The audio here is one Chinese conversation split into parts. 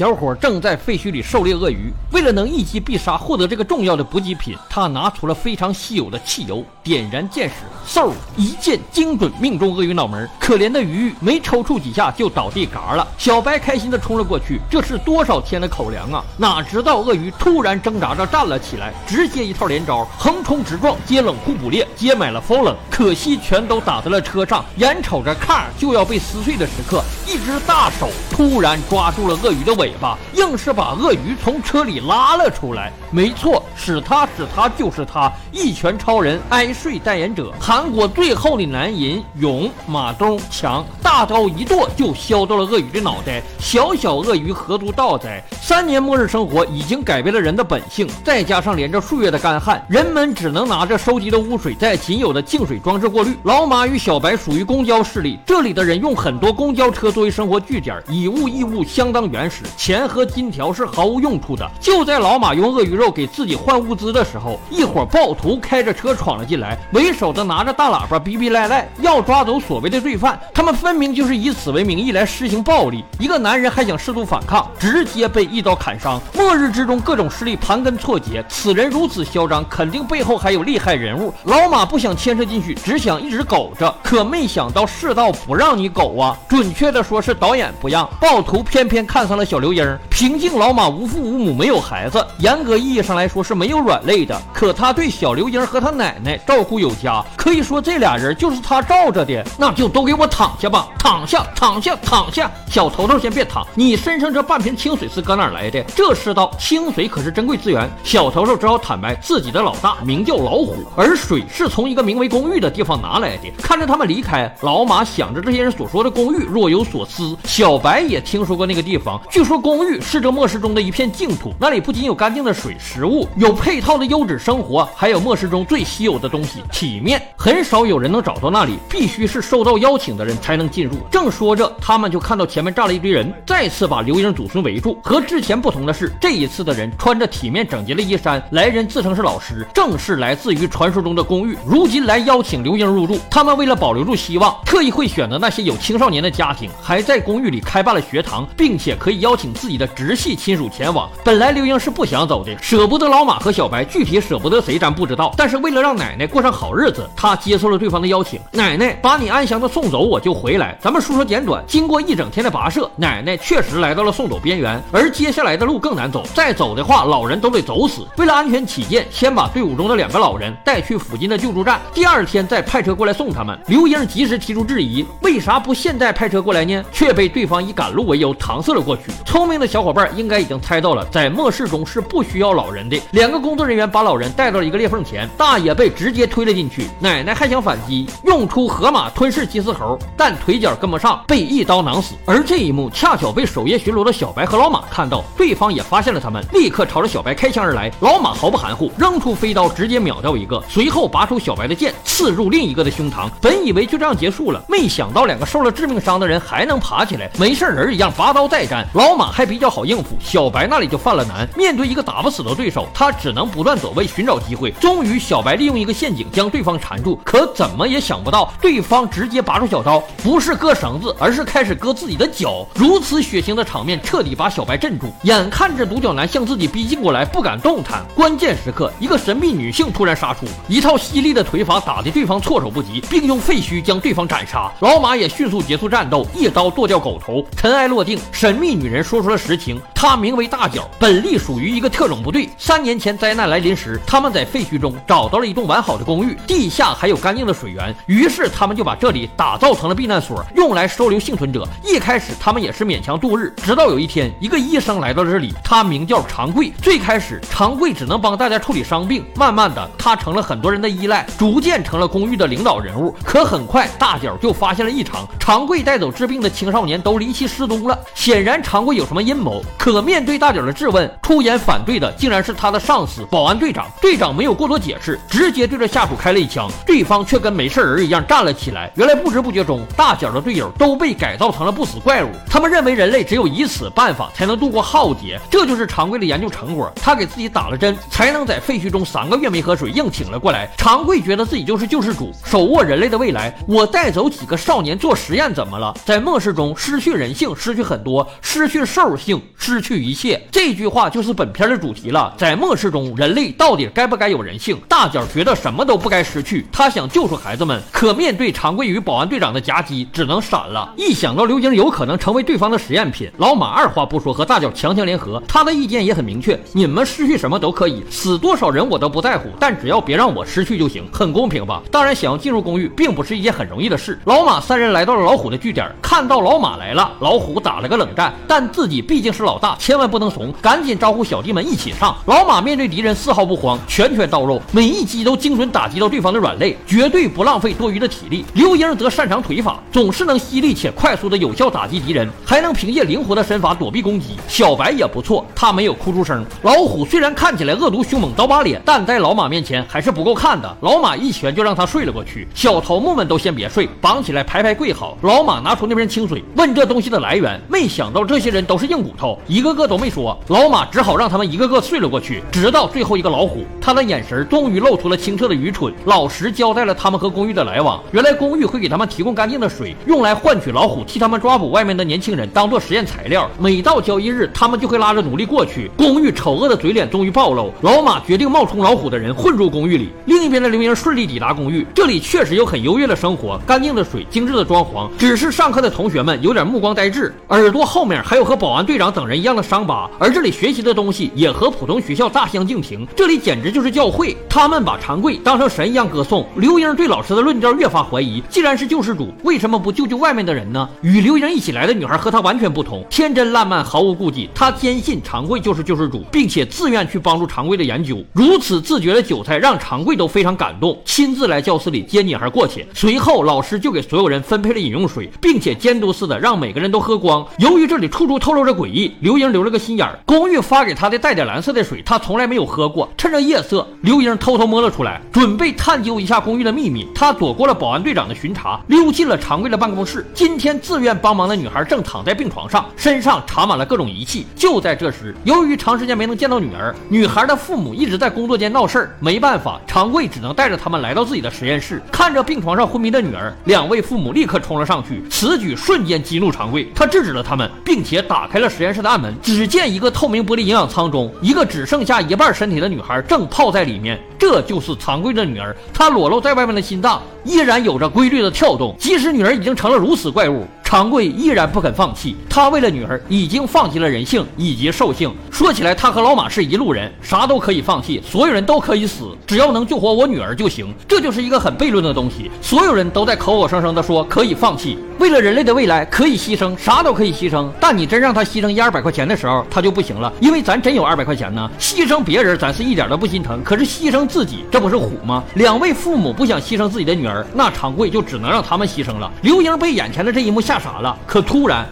小伙正在废墟里狩猎鳄鱼，为了能一击必杀，获得这个重要的补给品，他拿出了非常稀有的汽油，点燃箭矢，嗖，一箭精准命中鳄鱼脑门。可怜的鱼没抽搐几下就倒地嘎了。小白开心的冲了过去，这是多少天的口粮啊！哪知道鳄鱼突然挣扎着站了起来，直接一套连招，横冲直撞，接冷酷捕猎，接买了 fallen，可惜全都打在了车上。眼瞅着 car 就要被撕碎的时刻，一只大手突然抓住了鳄鱼的尾巴，硬是把鳄鱼从车里拉了出来。没错，是他是他就是他，一拳超人哀睡代言者，韩国最后的男人勇马东强，大刀一剁就削掉了鳄鱼的脑袋。小小鳄鱼何足道哉？三年末日生活已经改变了人的本性，再加上连着数月的干旱，人们只能拿着收集的污水在仅有的净水装置过滤。老马与小白属于公交势力，这里的人用很多公交车作为生活据点，以物易物相当原始，钱和金条是毫无用处的。就在老马用鳄鱼肉给自己换物资的时候，一伙暴徒开着车闯了进来，为首的拿着大喇叭逼逼赖赖，要抓走所谓的罪犯。他们分明就是以此为名义来施行暴力。一个男人还想试图反抗，直接被一刀砍伤。末日之中，各种势力盘根错节，此人如此嚣张，肯定背后还有厉害人物。老马不想牵涉进去，只想一直苟着，可没想到世道不让你苟啊！准确的说是导演不让，暴徒偏偏看上了小刘英。平静老马无父无母，没有孩子，严格意义上来说是没有软肋的。可他对小刘英和他奶奶照顾有加，可以说这俩人就是他罩着的。那就都给我躺下吧，躺下，躺下，躺下。小头头先别躺，你身上这半瓶清水是搁哪来的？这世道清水可是珍贵资源。小头头只好坦白自己的老大名叫老虎，而水是从一个名为公寓的地方拿来的。看着他们离开，老马想着这些人所说的公寓若有所思。小白也听说过那个地方，据说公寓是这末世中的一片净土，那里不仅有干净的水、食物，有配套的优质生活，还有末世中最稀有的东西——体面。很少有人能找到那里，必须是受到邀请的人才能进入。正说着，他们就看到前面站了一堆人，再次把刘英祖孙围住。和之前不同的是，这一次的人穿着体面整洁的衣衫，来人自称是老师，正是来自于传说中的公寓，如今来邀请刘英入住。他们为了保留住希望，特意会选择那些有青少年的家庭，还在公寓里开办了学堂，并且可以邀请自己的直系亲属前往。本来刘英是不想走的，舍不得老马和小白，具体舍不得谁咱不知道。但是为了让奶奶过上好日子，他接受了对方的邀请。奶奶，把你安详的送走，我就回来。咱们说说简短。经过一整天的跋涉，奶奶确实来到了送走边缘，而接下来的路更难走。再走的话，老人都得走死。为了安全起见，先把队伍中的两个老人带去附近的救助站，第二天再派车过来送他们。刘英及时提出质疑，为啥不现在派车过来却被对方以赶路为由搪塞了过去。聪明的小伙伴应该已经猜到了，在末世中是不需要老人的。两个工作人员把老人带到了一个裂缝前，大爷被直接推了进去。奶奶还想反击，用出河马吞噬金丝猴，但腿脚跟不上，被一刀囊死。而这一幕恰巧被守夜巡逻的小白和老马看到，对方也发现了他们，立刻朝着小白开枪而来。老马毫不含糊，扔出飞刀，直接秒掉一个，随后拔出小白的剑，刺入另一个的胸膛。本以为就这样结束了，没想到两个受了致命伤的人还还能爬起来，没事人一样拔刀再战。老马还比较好应付，小白那里就犯了难。面对一个打不死的对手，他只能不断走位寻找机会。终于，小白利用一个陷阱将对方缠住，可怎么也想不到，对方直接拔出小刀，不是割绳子，而是开始割自己的脚。如此血腥的场面彻底把小白镇住。眼看着独角男向自己逼近过来，不敢动弹。关键时刻，一个神秘女性突然杀出，一套犀利的腿法打得对方措手不及，并用废墟将对方斩杀。老马也迅速结束战斗，一刀剁掉狗头。尘埃落定，神秘女人说出了实情：她名为大脚，本隶属于一个特种部队。三年前灾难来临时，他们在废墟中找到了一栋完好的公寓，地下还有干净的水源，于是他们就把这里打造成了避难所，用来收留幸存者。一开始他们也是勉强度日，直到有一天，一个医生来到了这里，他名叫长贵。最开始，长贵只能帮大家处理伤病，慢慢的，他成了很多人的依赖，逐渐成了公寓的领导人物。可很快，大脚就发现了异常，长贵带走治病的青少年都离奇失踪了。显然，长贵有什么阴谋。可面对大脚的质问，出言反对的竟然是他的上司保安队长。队长没有过多解释，直接对着下属开了一枪，对方却跟没事人一样站了起来。原来不知不觉中，大脚的队友都被改造成了不死怪物。他们认为人类只有以此办法才能度过浩劫，这就是常贵的研究成果。他给自己打了针，才能在废墟中三个月没喝水，硬挺了过来。常贵觉得自己就是救世主，手握人类的未来。我带走几个少年做实验怎么了？在梦末世中失去人性，失去很多，失去兽性，失去一切。这句话就是本片的主题了。在末世中，人类到底该不该有人性？大脚觉得什么都不该失去，他想救出孩子们，可面对长贵与保安队长的夹击，只能闪了。一想到刘英有可能成为对方的实验品，老马二话不说和大脚强强联合。他的意见也很明确：你们失去什么都可以，死多少人我都不在乎，但只要别让我失去就行。很公平吧？当然，想要进入公寓并不是一件很容易的事。老马三人来到了老虎的据点，看看到老马来了，老虎打了个冷战，但自己毕竟是老大，千万不能怂，赶紧招呼小弟们一起上。老马面对敌人丝毫不慌，拳拳到肉，每一击都精准打击到对方的软肋，绝对不浪费多余的体力。刘英则擅长腿法，总是能犀利且快速的有效打击敌人，还能凭借灵活的身法躲避攻击。小白也不错，他没有哭出声。老虎虽然看起来恶毒凶猛、刀疤脸，但在老马面前还是不够看的。老马一拳就让他睡了过去。小头目们都先别睡，绑起来排排跪好。老马拿出那瓶清水，问这东西的来源。没想到这些人都是硬骨头，一个个都没说。老马只好让他们一个个睡了过去，直到最后一个老虎，他的眼神终于露出了清澈的愚蠢，老实交代了他们和公寓的来往。原来公寓会给他们提供干净的水，用来换取老虎替他们抓捕外面的年轻人，当做实验材料。每到交易日，他们就会拉着奴隶过去。公寓丑恶的嘴脸终于暴露，老马决定冒充老虎的人混入公寓里。另一边的刘英顺利抵达公寓，这里确实有很优越的生活，干净的水，精致的装潢。只是上课的同学们有点目光呆滞，耳朵后面还有和保安队长等人一样的伤疤。而这里学习的东西也和普通学校大相径庭，这里简直就是教会。他们把长贵当成神一样歌颂。刘英对老师的论调越发怀疑，既然是救世主，为什么不救救外面的人呢？与刘英一起来的女孩和她完全不同，天真烂漫，毫无顾忌。她坚信长贵就是救世主，并且自愿去帮助长贵的研究。如此自觉的韭菜让长贵都非常感动，亲自来教室里接女孩过去。随后老师就给所有人分配了饮用水，并且将监督似的让每个人都喝光。由于这里处处透露着诡异，刘英留了个心眼儿。公寓发给他的带点蓝色的水，他从来没有喝过。趁着夜色，刘英偷偷摸了出来，准备探究一下公寓的秘密。他躲过了保安队长的巡查，溜进了常贵的办公室。今天自愿帮忙的女孩正躺在病床上，身上插满了各种仪器。就在这时，由于长时间没能见到女儿，女孩的父母一直在工作间闹事儿。没办法，常贵只能带着他们来到自己的实验室，看着病床上昏迷的女儿，两位父母立刻冲了上去。此举瞬间激怒长贵，他制止了他们，并且打开了实验室的暗门。只见一个透明玻璃营养舱中，一个只剩下一半身体的女孩正泡在里面。这就是长贵的女儿，她裸露在外面的心脏依然有着规律的跳动，即使女儿已经成了如此怪物。长贵依然不肯放弃，他为了女儿已经放弃了人性以及兽性。说起来，他和老马是一路人，啥都可以放弃，所有人都可以死，只要能救活我女儿就行。这就是一个很悖论的东西。所有人都在口口声声的说可以放弃，为了人类的未来可以牺牲，啥都可以牺牲。但你真让他牺牲一二百块钱的时候，他就不行了，因为咱真有二百块钱呢。牺牲别人，咱是一点都不心疼，可是牺牲自己，这不是虎吗？两位父母不想牺牲自己的女儿，那长贵就只能让他们牺牲了。刘英被眼前的这一幕吓。傻了，可突然，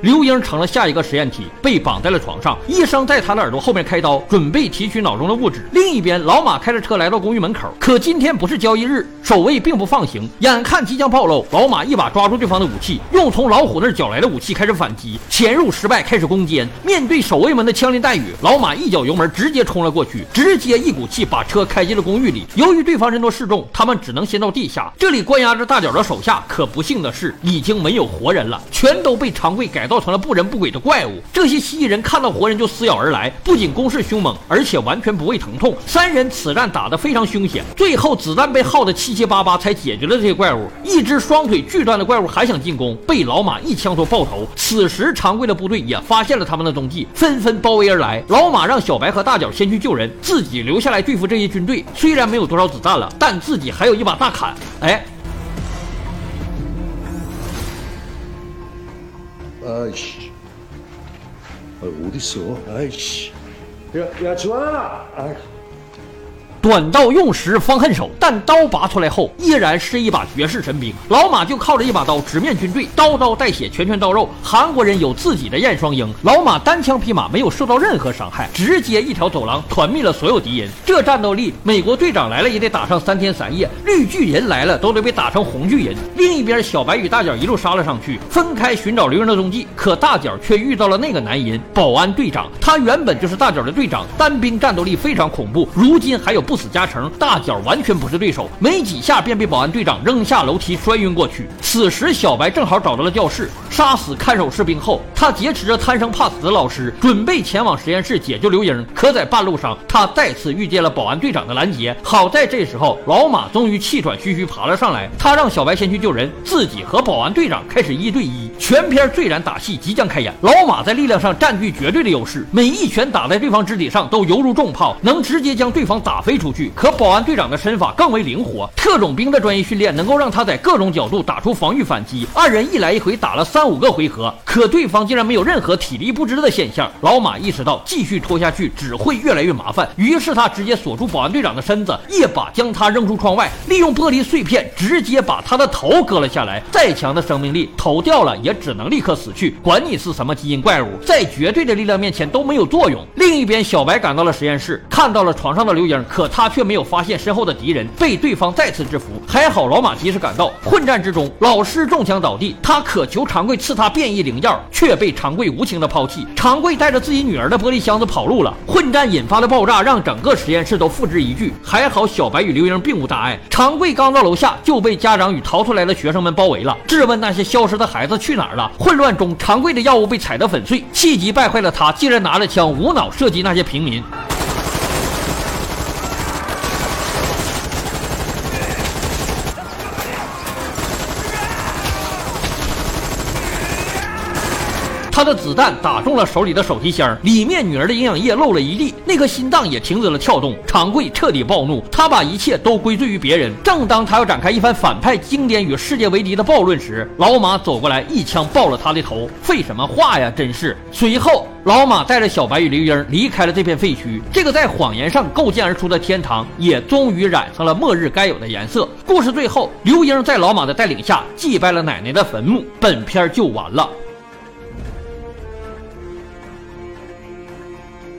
刘英成了下一个实验体，被绑在了床上。医生在他的耳朵后面开刀，准备提取脑中的物质。另一边，老马开着车来到公寓门口。可今天不是交易日，守卫并不放行。眼看即将暴露，老马一把抓住对方的武器，用从老虎那儿缴来的武器开始反击。潜入失败，开始攻坚。面对守卫们的枪林弹雨，老马一脚油门，直接冲了过去，直接一股气把车开进了公寓里。由于对方人多势众，他们只能先到地下。这里关押着大脚的手下，可不幸的是，已经没有活人了，全都被长贵改。造成了不人不鬼的怪物。这些蜥蜴人看到活人就撕咬而来，不仅攻势凶猛，而且完全不畏疼痛。三人此战打得非常凶险，最后子弹被耗得七七八八，才解决了这些怪物。一只双腿锯断的怪物还想进攻，被老马一枪所爆头。此时常贵的部队也发现了他们的踪迹，纷纷包围而来。老马让小白和大脚先去救人，自己留下来对付这些军队。虽然没有多少子弹了，但自己还有一把大砍。哎。 아이씨. 아, 어딨어? 아이씨. 야, 야, 주환아! 아, 短刀用时方恨手，但刀拔出来后依然是一把绝世神兵。老马就靠着一把刀直面军队，刀刀带血，拳拳到肉。韩国人有自己的燕双鹰，老马单枪匹马没有受到任何伤害，直接一条走廊团灭了所有敌人。这战斗力，美国队长来了也得打上三天三夜，绿巨人来了都得被打成红巨人。另一边，小白与大脚一路杀了上去，分开寻找刘英的踪迹。可大脚却遇到了那个男人保安队长，他原本就是大脚的队长，单兵战斗力非常恐怖，如今还有不死加成，大脚完全不是对手，没几下便被保安队长扔下楼梯摔晕过去。此时，小白正好找到了教室，杀死看守士兵后，他劫持着贪生怕死的老师，准备前往实验室解救刘英。可在半路上，他再次遇见了保安队长的拦截。好在这时候，老马终于气喘吁吁爬了上来，他让小白先去救人，自己和保安队长开始一对一。全片最燃打戏即将开演，老马在力量上占据绝对的优势，每一拳打在对方肢体上都犹如重炮，能直接将对方打飞出去。可保安队长的身法更为灵活，特种兵的专业训练能够让他在各种角度打出防御反击。二人一来一回打了三五个回合，可对方竟然没有任何体力不支的现象。老马意识到继续拖下去只会越来越麻烦，于是他直接锁住保安队长的身子，一把将他扔出窗外，利用玻璃碎片直接把他的头割了下来。再强的生命力，头掉了也也只能立刻死去。管你是什么基因怪物，在绝对的力量面前都没有作用。另一边，小白赶到了实验室，看到了床上的刘英，可他却没有发现身后的敌人，被对方再次制服。还好老马及时赶到。混战之中，老师中枪倒地，他渴求长贵赐他变异灵药，却被长贵无情的抛弃。长贵带着自己女儿的玻璃箱子跑路了。混战引发的爆炸让整个实验室都付之一炬。还好小白与刘英并无大碍。长贵刚到楼下就被家长与逃出来的学生们包围了，质问那些消失的孩子去哪儿了。混乱中，长贵的药物被踩得粉碎，气急败坏的他竟然拿着枪无脑射击那些平民。他的子弹打中了手里的手提箱，里面女儿的营养液漏了一地，那颗心脏也停止了跳动。长贵彻底暴怒，他把一切都归罪于别人。正当他要展开一番反派经典与世界为敌的暴论时，老马走过来一枪爆了他的头。废什么话呀，真是！随后，老马带着小白与刘英离开了这片废墟。这个在谎言上构建而出的天堂，也终于染上了末日该有的颜色。故事最后，刘英在老马的带领下祭拜了奶奶的坟墓。本片就完了。